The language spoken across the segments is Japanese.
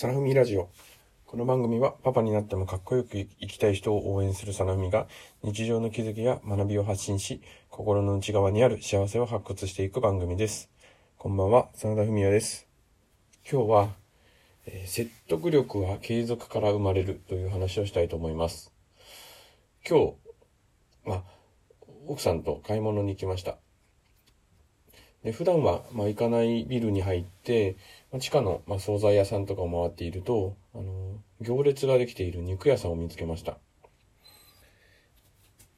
サナフミラジオ。この番組はパパになってもかっこよく生きたい人を応援するサナフミが日常の気づきや学びを発信し、心の内側にある幸せを発掘していく番組です。こんばんは、真田文也です。今日は、えー説得力は継続から生まれるという話をしたいと思います。今日、まあ、奥さんと買い物に行きました。で普段は、まあ、行かないビルに入って、まあ、地下の、まあ、惣菜屋さんとかを回っていると、あの、行列ができている肉屋さんを見つけました。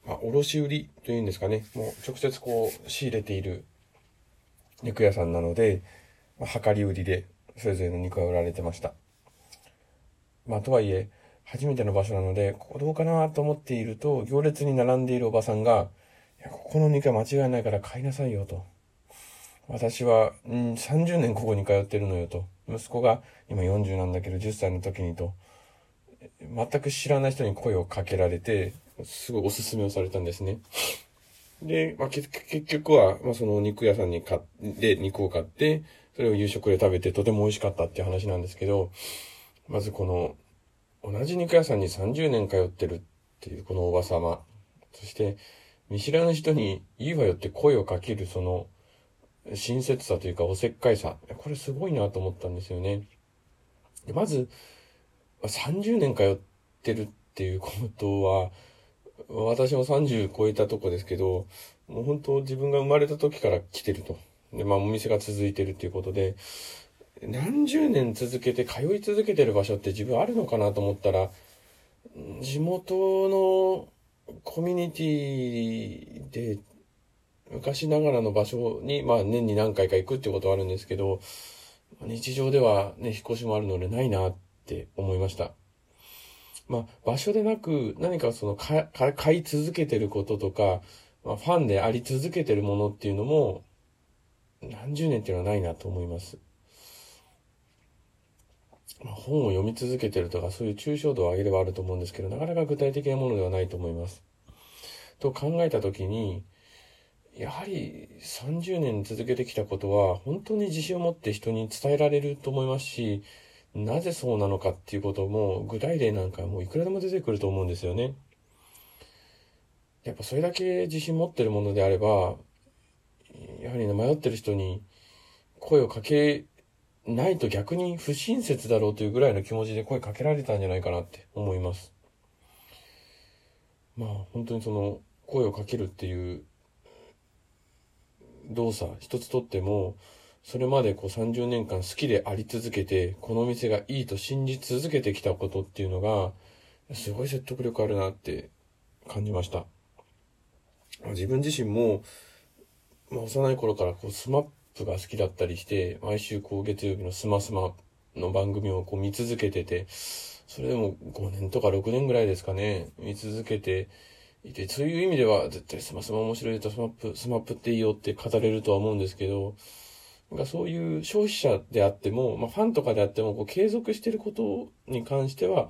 まあ、卸売りというんですかね。もう直接こう、仕入れている肉屋さんなので、まあ、量り売りで、それぞれの肉が売られてました。まあ、とはいえ、初めての場所なので、ここどうかなと思っていると、行列に並んでいるおばさんが、いや、ここの肉は間違いないから買いなさいよと。私は、うん、30年ここに通ってるのよと。息子が今40なんだけど10歳の時にと。全く知らない人に声をかけられて、すごいおすすめをされたんですね。で、まあ、結局は、まあ、その肉屋さんに買って、肉を買って、それを夕食で食べてとても美味しかったっていう話なんですけど、まずこの、同じ肉屋さんに30年通ってるっていうこのおばさま、そして、見知らぬ人にいいわよって声をかけるその、親切さというかおせっかいさ。これすごいなと思ったんですよね。でまず、30年通ってるっていうことは、私も30超えたとこですけど、もう本当自分が生まれた時から来てると。で、まあお店が続いてるっていうことで、何十年続けて通い続けてる場所って自分あるのかなと思ったら、地元のコミュニティで昔ながらの場所に、まあ年に何回か行くってことはあるんですけど、日常ではね、引っ越しもあるのでないなって思いました。まあ場所でなく何かそのかか買い続けてることとか、まあ、ファンであり続けてるものっていうのも何十年っていうのはないなと思います。まあ、本を読み続けてるとかそういう抽象度を上げればあると思うんですけど、なかなか具体的なものではないと思います。と考えたときに、やはり30年続けてきたことは本当に自信を持って人に伝えられると思いますし、なぜそうなのかっていうことも具体例なんかもういくらでも出てくると思うんですよね。やっぱそれだけ自信持ってるものであれば、やはり、迷ってる人に声をかけないと逆に不親切だろうというぐらいの気持ちで声かけられたんじゃないかなって思います。まあ本当にその声をかけるっていう動作一つとっても、それまでこう30年間好きであり続けて、この店がいいと信じ続けてきたことっていうのが、すごい説得力あるなって感じました。自分自身も、まあ、幼い頃からこうスマップが好きだったりして、毎週こう月曜日のスマスマの番組をこう見続けてて、それでも5年とか6年ぐらいですかね、見続けていて、そういう意味では絶対スマスマ面白いとスマップ、スマップっていいよって語れるとは思うんですけど、なんかそういう消費者であっても、まあファンとかであっても、こう継続してることに関しては、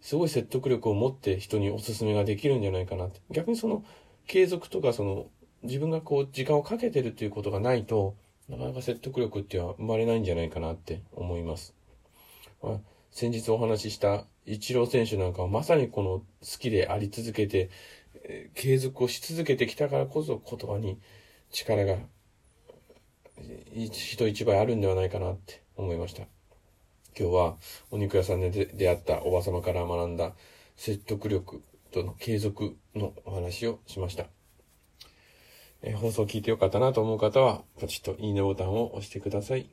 すごい説得力を持って人におすすめができるんじゃないかなって。逆にその継続とかその自分がこう時間をかけてるっていうことがないと、なかなか説得力っていうのは生まれないんじゃないかなって思います。まあ、先日お話ししたイチロー選手なんかはまさにこの好きであり続けて、継続をし続けてきたからこそ言葉に力が人一倍あるんではないかなって思いました。今日はお肉屋さんで出会ったおば様から学んだ説得力との継続のお話をしました。え放送を聞いてよかったなと思う方は、ポチッといいねボタンを押してください。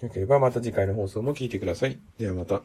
よければまた次回の放送も聞いてください。ではまた。